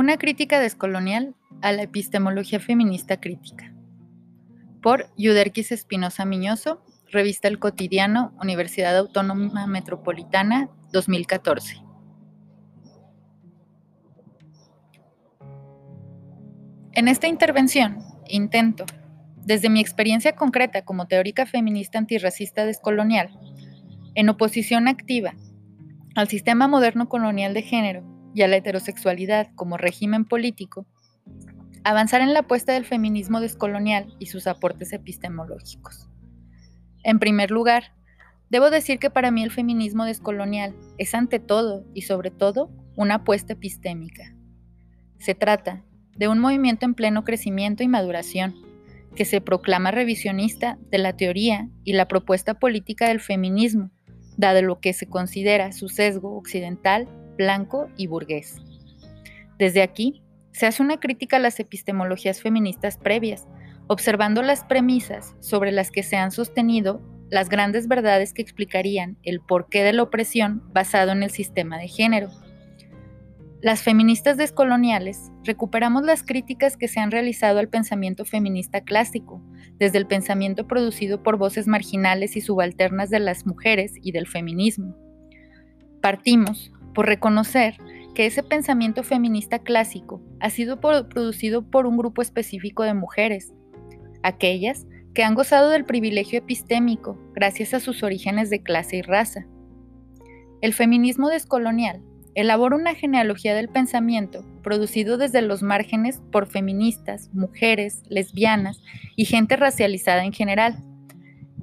Una crítica descolonial a la epistemología feminista crítica. Por Yuderquis Espinosa Miñoso, Revista El Cotidiano, Universidad Autónoma Metropolitana, 2014. En esta intervención intento, desde mi experiencia concreta como teórica feminista antirracista descolonial, en oposición activa al sistema moderno colonial de género y a la heterosexualidad como régimen político, avanzar en la apuesta del feminismo descolonial y sus aportes epistemológicos. En primer lugar, debo decir que para mí el feminismo descolonial es ante todo y sobre todo una apuesta epistémica. Se trata de un movimiento en pleno crecimiento y maduración, que se proclama revisionista de la teoría y la propuesta política del feminismo, dado lo que se considera su sesgo occidental blanco y burgués. Desde aquí, se hace una crítica a las epistemologías feministas previas, observando las premisas sobre las que se han sostenido las grandes verdades que explicarían el porqué de la opresión basado en el sistema de género. Las feministas descoloniales recuperamos las críticas que se han realizado al pensamiento feminista clásico, desde el pensamiento producido por voces marginales y subalternas de las mujeres y del feminismo. Partimos por reconocer que ese pensamiento feminista clásico ha sido producido por un grupo específico de mujeres, aquellas que han gozado del privilegio epistémico gracias a sus orígenes de clase y raza. El feminismo descolonial elabora una genealogía del pensamiento producido desde los márgenes por feministas, mujeres, lesbianas y gente racializada en general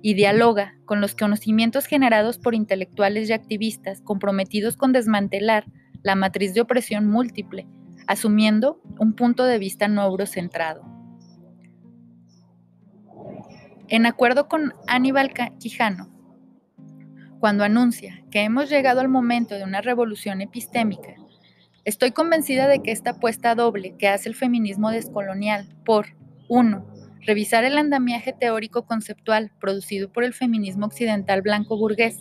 y dialoga con los conocimientos generados por intelectuales y activistas comprometidos con desmantelar la matriz de opresión múltiple, asumiendo un punto de vista no eurocentrado. En acuerdo con Aníbal Quijano, cuando anuncia que hemos llegado al momento de una revolución epistémica, estoy convencida de que esta apuesta doble que hace el feminismo descolonial por, uno, revisar el andamiaje teórico conceptual producido por el feminismo occidental blanco burgués,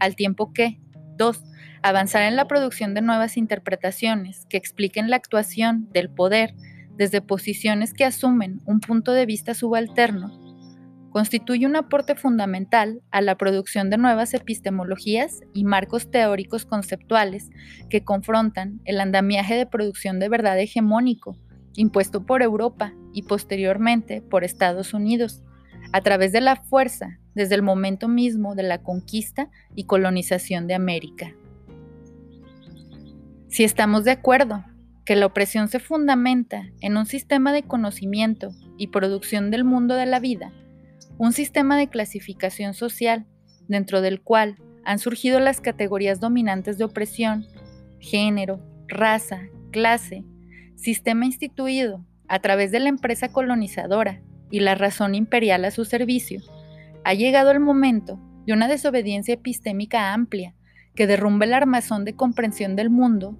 al tiempo que, dos, avanzar en la producción de nuevas interpretaciones que expliquen la actuación del poder desde posiciones que asumen un punto de vista subalterno, constituye un aporte fundamental a la producción de nuevas epistemologías y marcos teóricos conceptuales que confrontan el andamiaje de producción de verdad hegemónico impuesto por Europa y posteriormente por Estados Unidos, a través de la fuerza desde el momento mismo de la conquista y colonización de América. Si estamos de acuerdo que la opresión se fundamenta en un sistema de conocimiento y producción del mundo de la vida, un sistema de clasificación social dentro del cual han surgido las categorías dominantes de opresión, género, raza, clase, sistema instituido a través de la empresa colonizadora y la razón imperial a su servicio, ha llegado el momento de una desobediencia epistémica amplia que derrumbe el armazón de comprensión del mundo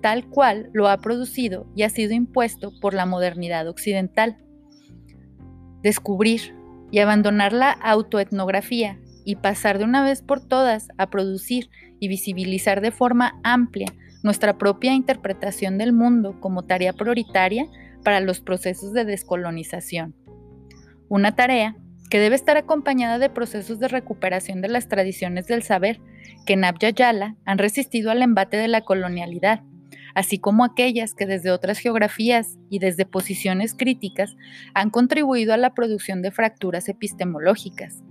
tal cual lo ha producido y ha sido impuesto por la modernidad occidental. Descubrir y abandonar la autoetnografía y pasar de una vez por todas a producir y visibilizar de forma amplia nuestra propia interpretación del mundo como tarea prioritaria para los procesos de descolonización. Una tarea que debe estar acompañada de procesos de recuperación de las tradiciones del saber que en Abya han resistido al embate de la colonialidad, así como aquellas que desde otras geografías y desde posiciones críticas han contribuido a la producción de fracturas epistemológicas.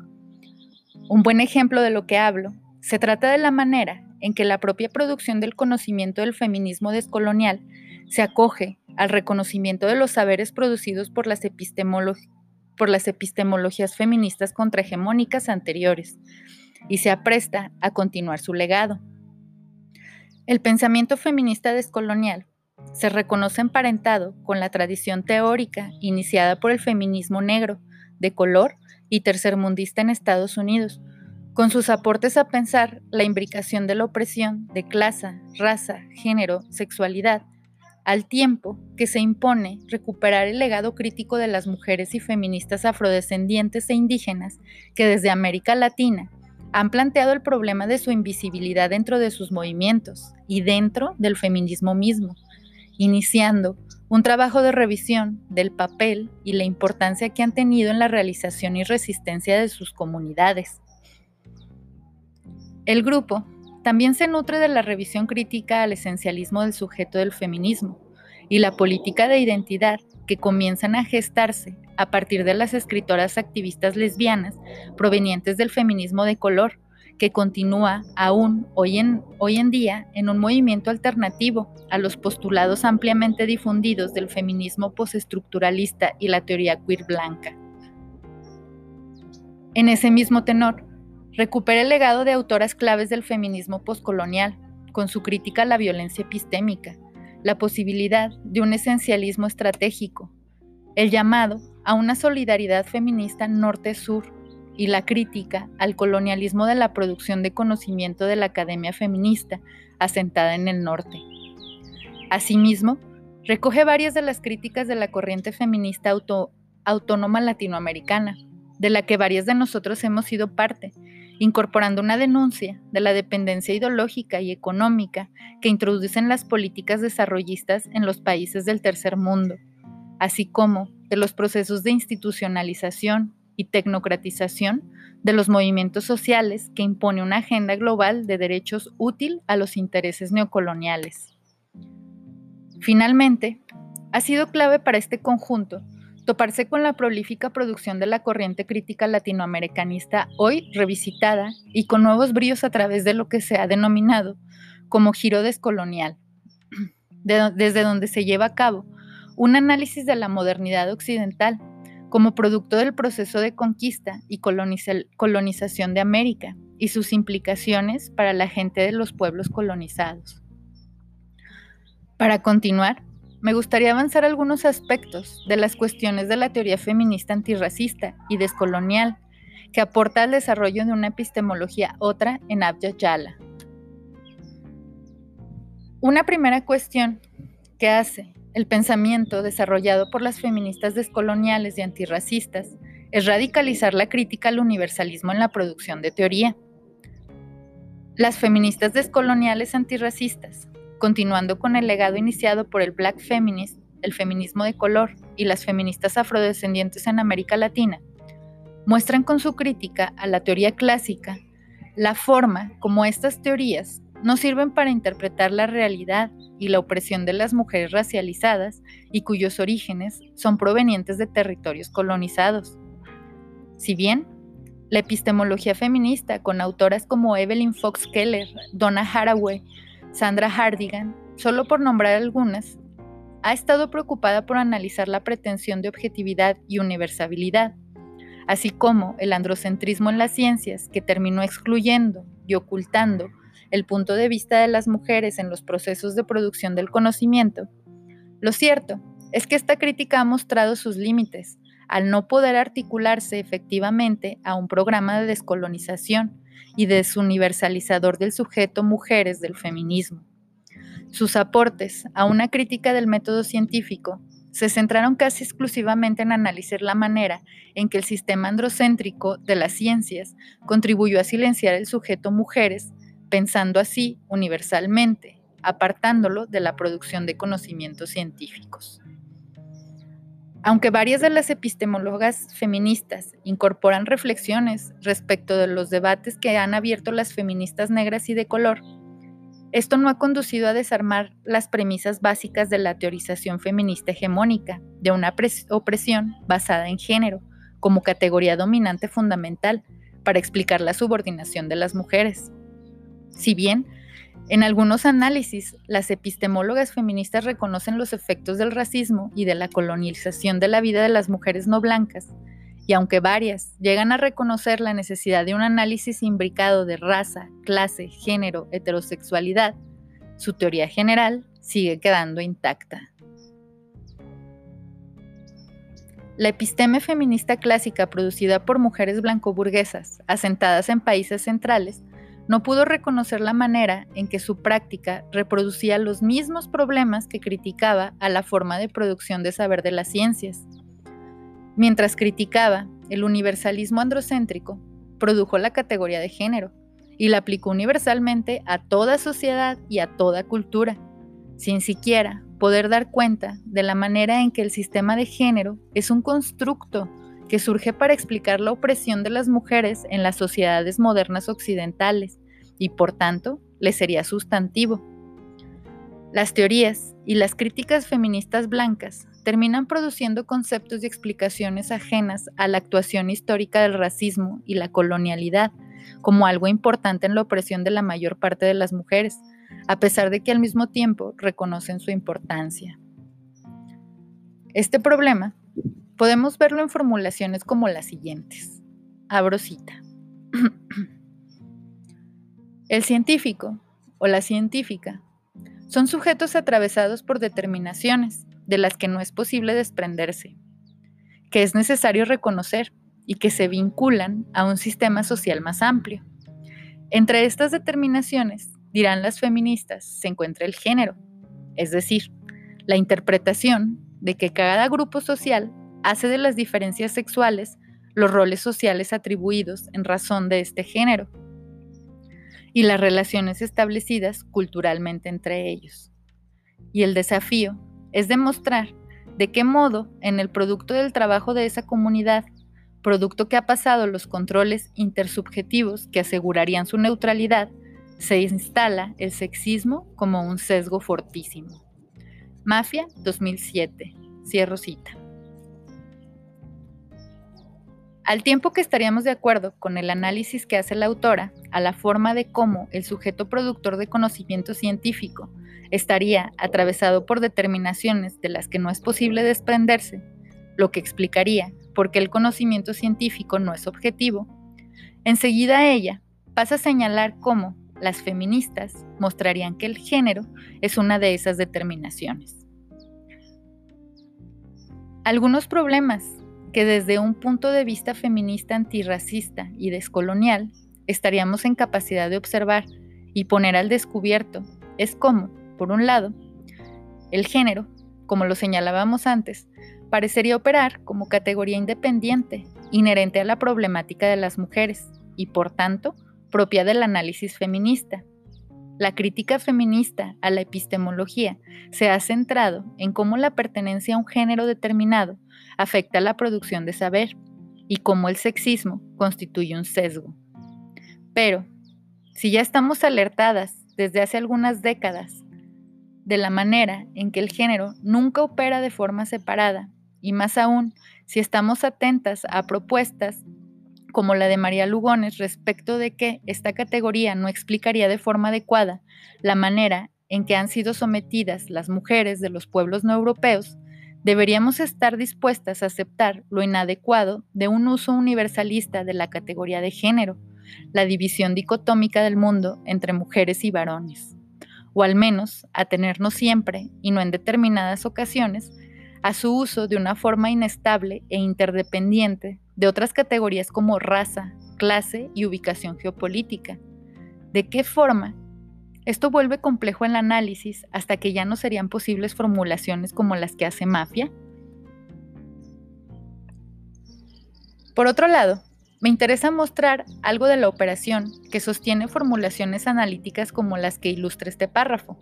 Un buen ejemplo de lo que hablo se trata de la manera en que la propia producción del conocimiento del feminismo descolonial se acoge al reconocimiento de los saberes producidos por las, por las epistemologías feministas contrahegemónicas anteriores y se apresta a continuar su legado. El pensamiento feminista descolonial se reconoce emparentado con la tradición teórica iniciada por el feminismo negro, de color y tercermundista en Estados Unidos, con sus aportes a pensar la imbricación de la opresión de clase, raza, género, sexualidad, al tiempo que se impone recuperar el legado crítico de las mujeres y feministas afrodescendientes e indígenas que desde América Latina han planteado el problema de su invisibilidad dentro de sus movimientos y dentro del feminismo mismo, iniciando un trabajo de revisión del papel y la importancia que han tenido en la realización y resistencia de sus comunidades. El grupo también se nutre de la revisión crítica al esencialismo del sujeto del feminismo y la política de identidad que comienzan a gestarse a partir de las escritoras activistas lesbianas provenientes del feminismo de color, que continúa aún hoy en, hoy en día en un movimiento alternativo a los postulados ampliamente difundidos del feminismo postestructuralista y la teoría queer blanca. En ese mismo tenor, recupera el legado de autoras claves del feminismo postcolonial, con su crítica a la violencia epistémica, la posibilidad de un esencialismo estratégico, el llamado a una solidaridad feminista norte-sur y la crítica al colonialismo de la producción de conocimiento de la academia feminista asentada en el norte. Asimismo, recoge varias de las críticas de la corriente feminista autónoma latinoamericana, de la que varias de nosotros hemos sido parte, incorporando una denuncia de la dependencia ideológica y económica que introducen las políticas desarrollistas en los países del tercer mundo, así como de los procesos de institucionalización y tecnocratización de los movimientos sociales que impone una agenda global de derechos útil a los intereses neocoloniales. Finalmente, ha sido clave para este conjunto toparse con la prolífica producción de la corriente crítica latinoamericanista hoy revisitada y con nuevos bríos a través de lo que se ha denominado como giro descolonial, desde donde se lleva a cabo un análisis de la modernidad occidental como producto del proceso de conquista y colonización de América y sus implicaciones para la gente de los pueblos colonizados. Para continuar, me gustaría avanzar algunos aspectos de las cuestiones de la teoría feminista antirracista y descolonial que aporta al desarrollo de una epistemología otra en Abya Yala. Una primera cuestión que hace el pensamiento desarrollado por las feministas descoloniales y antirracistas es radicalizar la crítica al universalismo en la producción de teoría. Las feministas descoloniales antirracistas continuando con el legado iniciado por el Black Feminist, el feminismo de color y las feministas afrodescendientes en América Latina, muestran con su crítica a la teoría clásica la forma como estas teorías no sirven para interpretar la realidad y la opresión de las mujeres racializadas y cuyos orígenes son provenientes de territorios colonizados. Si bien la epistemología feminista, con autoras como Evelyn Fox Keller, Donna Haraway Sandra Hardigan, solo por nombrar algunas, ha estado preocupada por analizar la pretensión de objetividad y universabilidad, así como el androcentrismo en las ciencias que terminó excluyendo y ocultando el punto de vista de las mujeres en los procesos de producción del conocimiento. Lo cierto es que esta crítica ha mostrado sus límites al no poder articularse efectivamente a un programa de descolonización y desuniversalizador del sujeto mujeres del feminismo. Sus aportes a una crítica del método científico se centraron casi exclusivamente en analizar la manera en que el sistema androcéntrico de las ciencias contribuyó a silenciar el sujeto mujeres, pensando así universalmente, apartándolo de la producción de conocimientos científicos. Aunque varias de las epistemólogas feministas incorporan reflexiones respecto de los debates que han abierto las feministas negras y de color, esto no ha conducido a desarmar las premisas básicas de la teorización feminista hegemónica de una opresión basada en género como categoría dominante fundamental para explicar la subordinación de las mujeres. Si bien en algunos análisis, las epistemólogas feministas reconocen los efectos del racismo y de la colonización de la vida de las mujeres no blancas, y aunque varias llegan a reconocer la necesidad de un análisis imbricado de raza, clase, género, heterosexualidad, su teoría general sigue quedando intacta. La episteme feminista clásica producida por mujeres blanco-burguesas, asentadas en países centrales, no pudo reconocer la manera en que su práctica reproducía los mismos problemas que criticaba a la forma de producción de saber de las ciencias. Mientras criticaba el universalismo androcéntrico, produjo la categoría de género y la aplicó universalmente a toda sociedad y a toda cultura, sin siquiera poder dar cuenta de la manera en que el sistema de género es un constructo que surge para explicar la opresión de las mujeres en las sociedades modernas occidentales y por tanto le sería sustantivo. Las teorías y las críticas feministas blancas terminan produciendo conceptos y explicaciones ajenas a la actuación histórica del racismo y la colonialidad como algo importante en la opresión de la mayor parte de las mujeres, a pesar de que al mismo tiempo reconocen su importancia. Este problema podemos verlo en formulaciones como las siguientes. Abro cita. El científico o la científica son sujetos atravesados por determinaciones de las que no es posible desprenderse, que es necesario reconocer y que se vinculan a un sistema social más amplio. Entre estas determinaciones, dirán las feministas, se encuentra el género, es decir, la interpretación de que cada grupo social hace de las diferencias sexuales los roles sociales atribuidos en razón de este género y las relaciones establecidas culturalmente entre ellos. Y el desafío es demostrar de qué modo en el producto del trabajo de esa comunidad, producto que ha pasado los controles intersubjetivos que asegurarían su neutralidad, se instala el sexismo como un sesgo fortísimo. Mafia 2007. Cierro cita. Al tiempo que estaríamos de acuerdo con el análisis que hace la autora a la forma de cómo el sujeto productor de conocimiento científico estaría atravesado por determinaciones de las que no es posible desprenderse, lo que explicaría por qué el conocimiento científico no es objetivo, enseguida ella pasa a señalar cómo las feministas mostrarían que el género es una de esas determinaciones. Algunos problemas que desde un punto de vista feminista antirracista y descolonial estaríamos en capacidad de observar y poner al descubierto es cómo, por un lado, el género, como lo señalábamos antes, parecería operar como categoría independiente, inherente a la problemática de las mujeres y, por tanto, propia del análisis feminista. La crítica feminista a la epistemología se ha centrado en cómo la pertenencia a un género determinado afecta la producción de saber y cómo el sexismo constituye un sesgo. Pero, si ya estamos alertadas desde hace algunas décadas de la manera en que el género nunca opera de forma separada, y más aún si estamos atentas a propuestas como la de María Lugones respecto de que esta categoría no explicaría de forma adecuada la manera en que han sido sometidas las mujeres de los pueblos no europeos, deberíamos estar dispuestas a aceptar lo inadecuado de un uso universalista de la categoría de género, la división dicotómica del mundo entre mujeres y varones, o al menos a tenernos siempre, y no en determinadas ocasiones, a su uso de una forma inestable e interdependiente de otras categorías como raza, clase y ubicación geopolítica. ¿De qué forma esto vuelve complejo el análisis hasta que ya no serían posibles formulaciones como las que hace Mafia. Por otro lado, me interesa mostrar algo de la operación que sostiene formulaciones analíticas como las que ilustra este párrafo,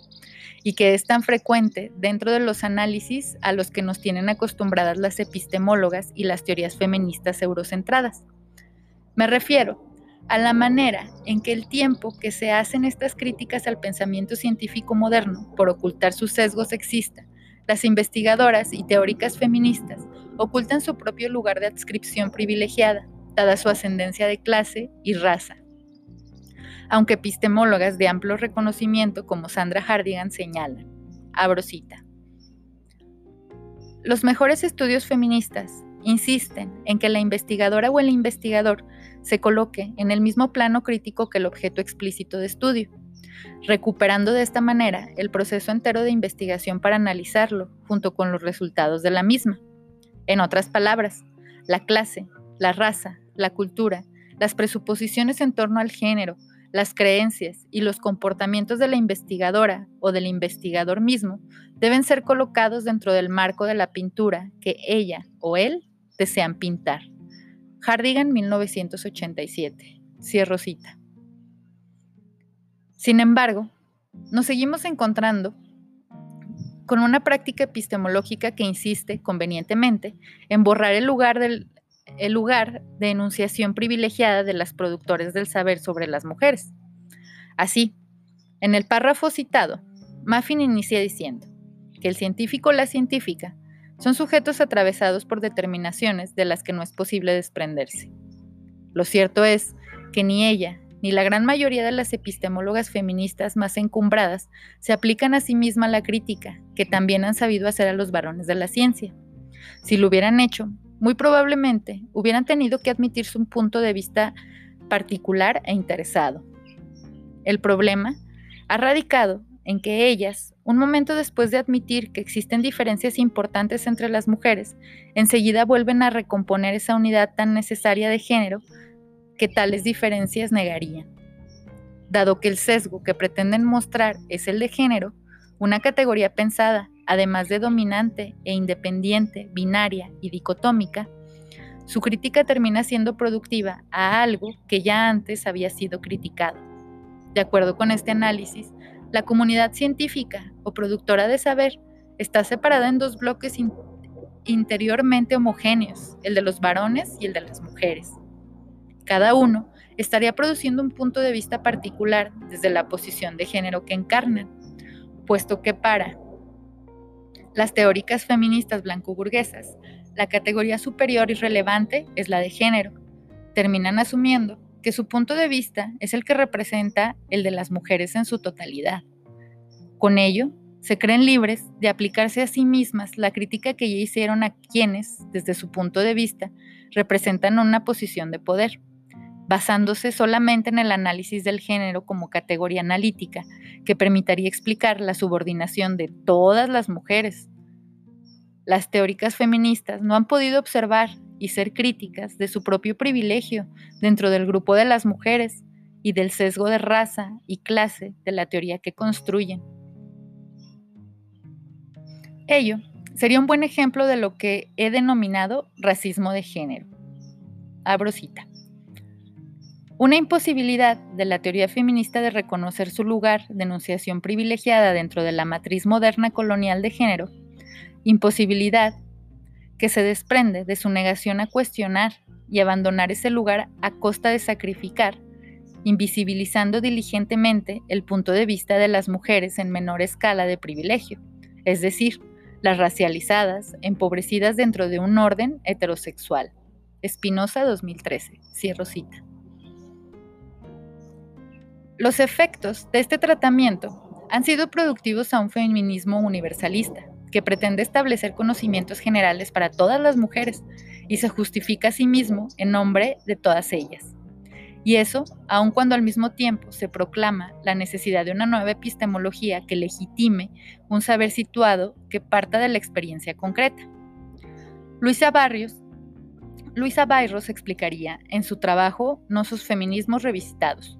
y que es tan frecuente dentro de los análisis a los que nos tienen acostumbradas las epistemólogas y las teorías feministas eurocentradas. Me refiero a la manera en que el tiempo que se hacen estas críticas al pensamiento científico moderno por ocultar su sesgo sexista, las investigadoras y teóricas feministas ocultan su propio lugar de adscripción privilegiada, dada su ascendencia de clase y raza. Aunque epistemólogas de amplio reconocimiento como Sandra Hardigan señalan, abro cita, los mejores estudios feministas insisten en que la investigadora o el investigador se coloque en el mismo plano crítico que el objeto explícito de estudio, recuperando de esta manera el proceso entero de investigación para analizarlo junto con los resultados de la misma. En otras palabras, la clase, la raza, la cultura, las presuposiciones en torno al género, las creencias y los comportamientos de la investigadora o del investigador mismo deben ser colocados dentro del marco de la pintura que ella o él desean pintar. Hardigan 1987. Cierro cita. Sin embargo, nos seguimos encontrando con una práctica epistemológica que insiste convenientemente en borrar el lugar, del, el lugar de enunciación privilegiada de las productores del saber sobre las mujeres. Así, en el párrafo citado, Muffin inicia diciendo que el científico o la científica son sujetos atravesados por determinaciones de las que no es posible desprenderse. Lo cierto es que ni ella ni la gran mayoría de las epistemólogas feministas más encumbradas se aplican a sí misma la crítica, que también han sabido hacer a los varones de la ciencia. Si lo hubieran hecho, muy probablemente hubieran tenido que admitirse un punto de vista particular e interesado. El problema ha radicado en que ellas, un momento después de admitir que existen diferencias importantes entre las mujeres, enseguida vuelven a recomponer esa unidad tan necesaria de género que tales diferencias negarían. Dado que el sesgo que pretenden mostrar es el de género, una categoría pensada, además de dominante e independiente, binaria y dicotómica, su crítica termina siendo productiva a algo que ya antes había sido criticado. De acuerdo con este análisis, la comunidad científica o productora de saber está separada en dos bloques interiormente homogéneos, el de los varones y el de las mujeres. Cada uno estaría produciendo un punto de vista particular desde la posición de género que encarnan, puesto que para las teóricas feministas blanco-burguesas, la categoría superior y relevante es la de género. Terminan asumiendo que su punto de vista es el que representa el de las mujeres en su totalidad. Con ello, se creen libres de aplicarse a sí mismas la crítica que ya hicieron a quienes, desde su punto de vista, representan una posición de poder basándose solamente en el análisis del género como categoría analítica, que permitiría explicar la subordinación de todas las mujeres. Las teóricas feministas no han podido observar y ser críticas de su propio privilegio dentro del grupo de las mujeres y del sesgo de raza y clase de la teoría que construyen. Ello sería un buen ejemplo de lo que he denominado racismo de género. Abro cita. Una imposibilidad de la teoría feminista de reconocer su lugar de privilegiada dentro de la matriz moderna colonial de género, imposibilidad que se desprende de su negación a cuestionar y abandonar ese lugar a costa de sacrificar, invisibilizando diligentemente el punto de vista de las mujeres en menor escala de privilegio, es decir, las racializadas, empobrecidas dentro de un orden heterosexual. Espinosa 2013. Cierro cita. Los efectos de este tratamiento han sido productivos a un feminismo universalista, que pretende establecer conocimientos generales para todas las mujeres y se justifica a sí mismo en nombre de todas ellas. Y eso, aun cuando al mismo tiempo se proclama la necesidad de una nueva epistemología que legitime un saber situado que parta de la experiencia concreta. Luisa Barrios, Luisa Bayros explicaría en su trabajo No sus feminismos revisitados,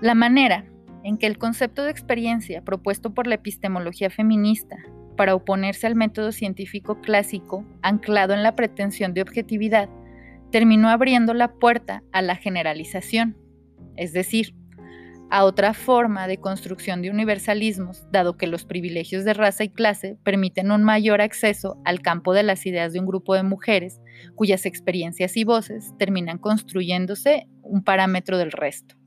la manera en que el concepto de experiencia propuesto por la epistemología feminista para oponerse al método científico clásico anclado en la pretensión de objetividad terminó abriendo la puerta a la generalización, es decir, a otra forma de construcción de universalismos, dado que los privilegios de raza y clase permiten un mayor acceso al campo de las ideas de un grupo de mujeres cuyas experiencias y voces terminan construyéndose un parámetro del resto.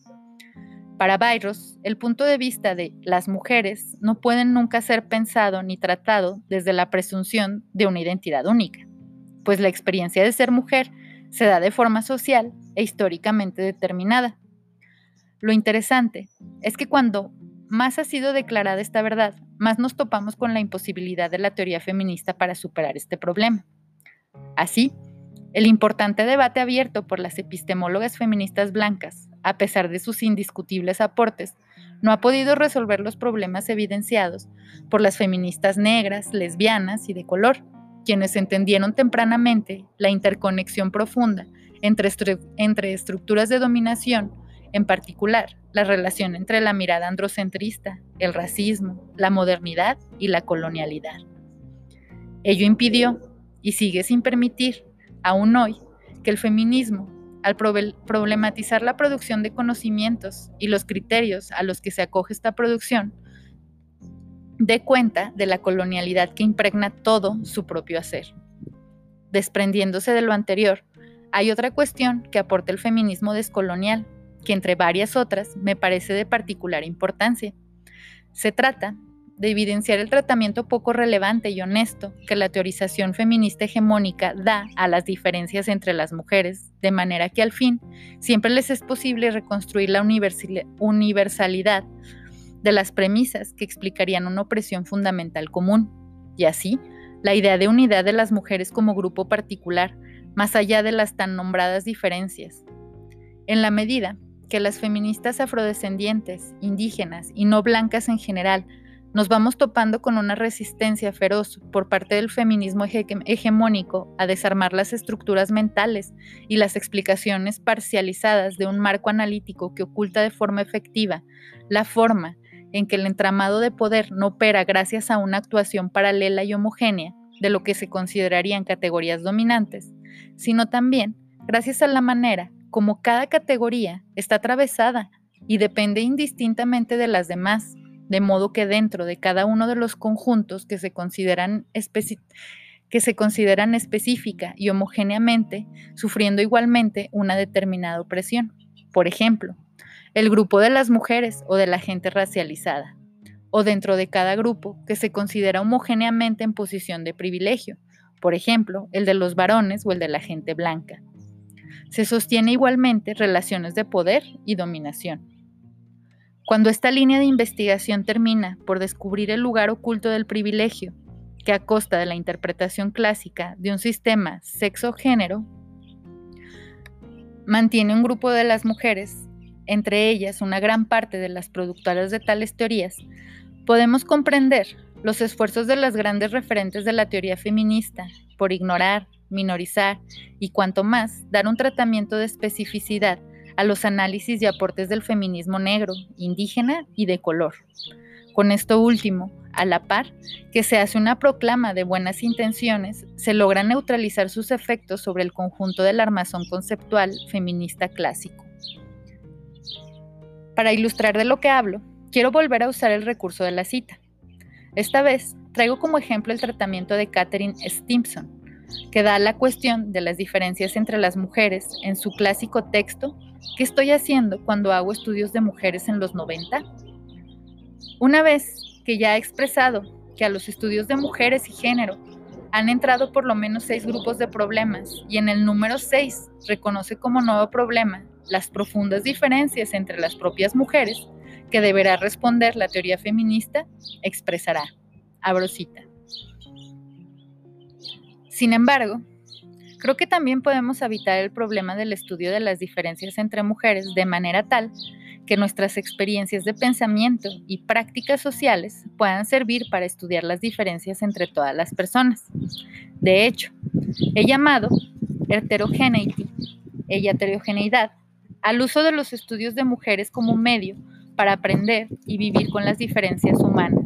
Para Bayros, el punto de vista de las mujeres no pueden nunca ser pensado ni tratado desde la presunción de una identidad única, pues la experiencia de ser mujer se da de forma social e históricamente determinada. Lo interesante es que cuando más ha sido declarada esta verdad, más nos topamos con la imposibilidad de la teoría feminista para superar este problema. Así, el importante debate abierto por las epistemólogas feministas blancas a pesar de sus indiscutibles aportes, no ha podido resolver los problemas evidenciados por las feministas negras, lesbianas y de color, quienes entendieron tempranamente la interconexión profunda entre, estructuras de dominación, en particular la relación entre la mirada androcentrista, el racismo, la modernidad y la colonialidad. Ello impidió, y sigue sin permitir, aún hoy, que el feminismo al problematizar la producción de conocimientos y los criterios a los que se acoge esta producción, dé cuenta de la colonialidad que impregna todo su propio hacer. Desprendiéndose de lo anterior, hay otra cuestión que aporta el feminismo descolonial, que entre varias otras me parece de particular importancia. Se trata de evidenciar el tratamiento poco relevante y honesto que la teorización feminista hegemónica da a las diferencias entre las mujeres, de manera que al fin siempre les es posible reconstruir la universalidad de las premisas que explicarían una opresión fundamental común. Y así, la idea de unidad de las mujeres como grupo particular, más allá de las tan nombradas diferencias. En la medida que las feministas afrodescendientes, indígenas y no blancas en general nos vamos topando con una resistencia feroz por parte del feminismo hegemónico a desarmar las estructuras mentales y las explicaciones parcializadas de un marco analítico que oculta de forma efectiva la forma en que el entramado de poder no opera gracias a una actuación paralela y homogénea de lo que se considerarían categorías dominantes, sino también gracias a la manera como cada categoría está atravesada y depende indistintamente de las demás de modo que dentro de cada uno de los conjuntos que se consideran, que se consideran específica y homogéneamente, sufriendo igualmente una determinada opresión. Por ejemplo, el grupo de las mujeres o de la gente racializada, o dentro de cada grupo que se considera homogéneamente en posición de privilegio, por ejemplo, el de los varones o el de la gente blanca. Se sostiene igualmente relaciones de poder y dominación. Cuando esta línea de investigación termina por descubrir el lugar oculto del privilegio, que a costa de la interpretación clásica de un sistema sexo-género, mantiene un grupo de las mujeres, entre ellas una gran parte de las productoras de tales teorías, podemos comprender los esfuerzos de las grandes referentes de la teoría feminista por ignorar, minorizar y cuanto más dar un tratamiento de especificidad a los análisis y aportes del feminismo negro, indígena y de color. Con esto último, a la par que se hace una proclama de buenas intenciones, se logra neutralizar sus efectos sobre el conjunto del armazón conceptual feminista clásico. Para ilustrar de lo que hablo, quiero volver a usar el recurso de la cita. Esta vez traigo como ejemplo el tratamiento de Catherine Stimson, que da la cuestión de las diferencias entre las mujeres en su clásico texto ¿Qué estoy haciendo cuando hago estudios de mujeres en los 90? Una vez que ya he expresado que a los estudios de mujeres y género han entrado por lo menos seis grupos de problemas y en el número seis reconoce como nuevo problema las profundas diferencias entre las propias mujeres que deberá responder la teoría feminista, expresará. Abro cita. Sin embargo, Creo que también podemos evitar el problema del estudio de las diferencias entre mujeres de manera tal que nuestras experiencias de pensamiento y prácticas sociales puedan servir para estudiar las diferencias entre todas las personas. De hecho, he llamado heterogeneity, heterogeneidad, al uso de los estudios de mujeres como medio para aprender y vivir con las diferencias humanas,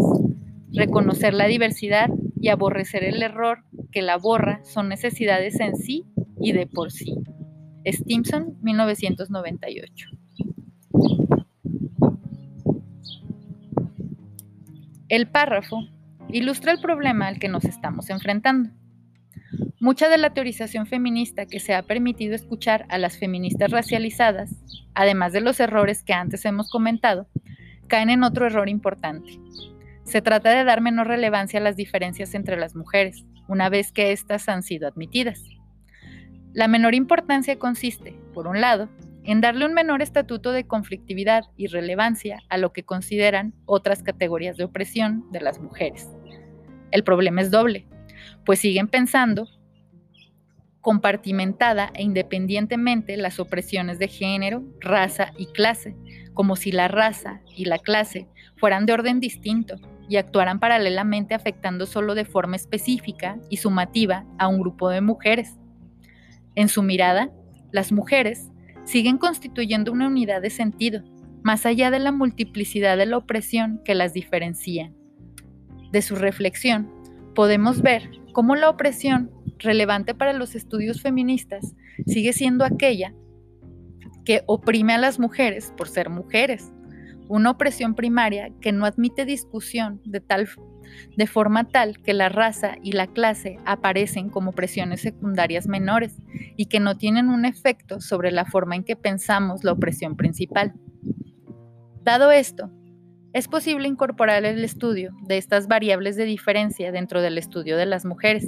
reconocer la diversidad y aborrecer el error que la borra son necesidades en sí y de por sí. Stimson, 1998. El párrafo ilustra el problema al que nos estamos enfrentando. Mucha de la teorización feminista que se ha permitido escuchar a las feministas racializadas, además de los errores que antes hemos comentado, caen en otro error importante. Se trata de dar menor relevancia a las diferencias entre las mujeres, una vez que éstas han sido admitidas. La menor importancia consiste, por un lado, en darle un menor estatuto de conflictividad y relevancia a lo que consideran otras categorías de opresión de las mujeres. El problema es doble, pues siguen pensando compartimentada e independientemente las opresiones de género, raza y clase, como si la raza y la clase fueran de orden distinto y actuaran paralelamente afectando solo de forma específica y sumativa a un grupo de mujeres. En su mirada, las mujeres siguen constituyendo una unidad de sentido, más allá de la multiplicidad de la opresión que las diferencia. De su reflexión, podemos ver cómo la opresión relevante para los estudios feministas sigue siendo aquella que oprime a las mujeres por ser mujeres, una opresión primaria que no admite discusión de, tal, de forma tal que la raza y la clase aparecen como presiones secundarias menores y que no tienen un efecto sobre la forma en que pensamos la opresión principal. Dado esto, es posible incorporar el estudio de estas variables de diferencia dentro del estudio de las mujeres,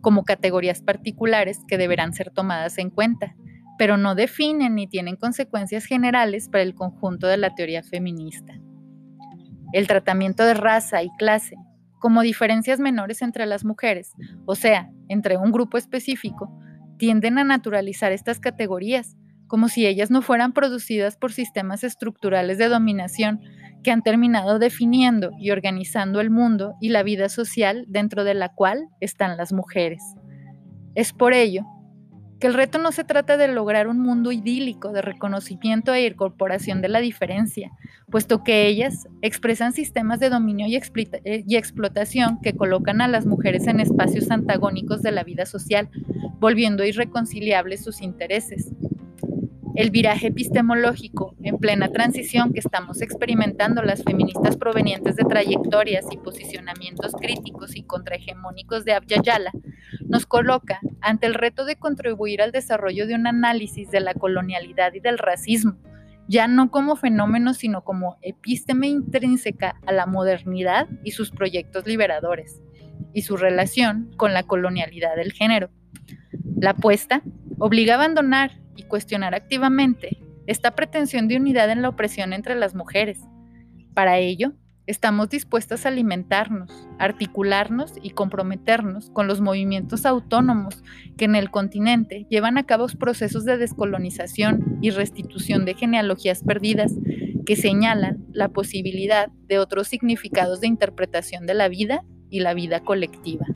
como categorías particulares que deberán ser tomadas en cuenta, pero no definen ni tienen consecuencias generales para el conjunto de la teoría feminista. El tratamiento de raza y clase como diferencias menores entre las mujeres, o sea, entre un grupo específico, tienden a naturalizar estas categorías, como si ellas no fueran producidas por sistemas estructurales de dominación que han terminado definiendo y organizando el mundo y la vida social dentro de la cual están las mujeres. Es por ello que el reto no se trata de lograr un mundo idílico de reconocimiento e incorporación de la diferencia, puesto que ellas expresan sistemas de dominio y, eh, y, explotación que colocan a las mujeres en espacios antagónicos de la vida social, volviendo irreconciliables sus intereses. El viraje epistemológico en plena transición que estamos experimentando las feministas provenientes de trayectorias y posicionamientos críticos y contrahegemónicos de Abya nos coloca ante el reto de contribuir al desarrollo de un análisis de la colonialidad y del racismo, ya no como fenómeno, sino como epísteme intrínseca a la modernidad y sus proyectos liberadores, y su relación con la colonialidad del género. La apuesta obliga a abandonar y cuestionar activamente esta pretensión de unidad en la opresión entre las mujeres. Para ello, estamos dispuestas a alimentarnos, articularnos y comprometernos con los movimientos autónomos que en el continente llevan a cabo procesos de descolonización y restitución de genealogías perdidas que señalan la posibilidad de otros significados de interpretación de la vida y la vida colectiva.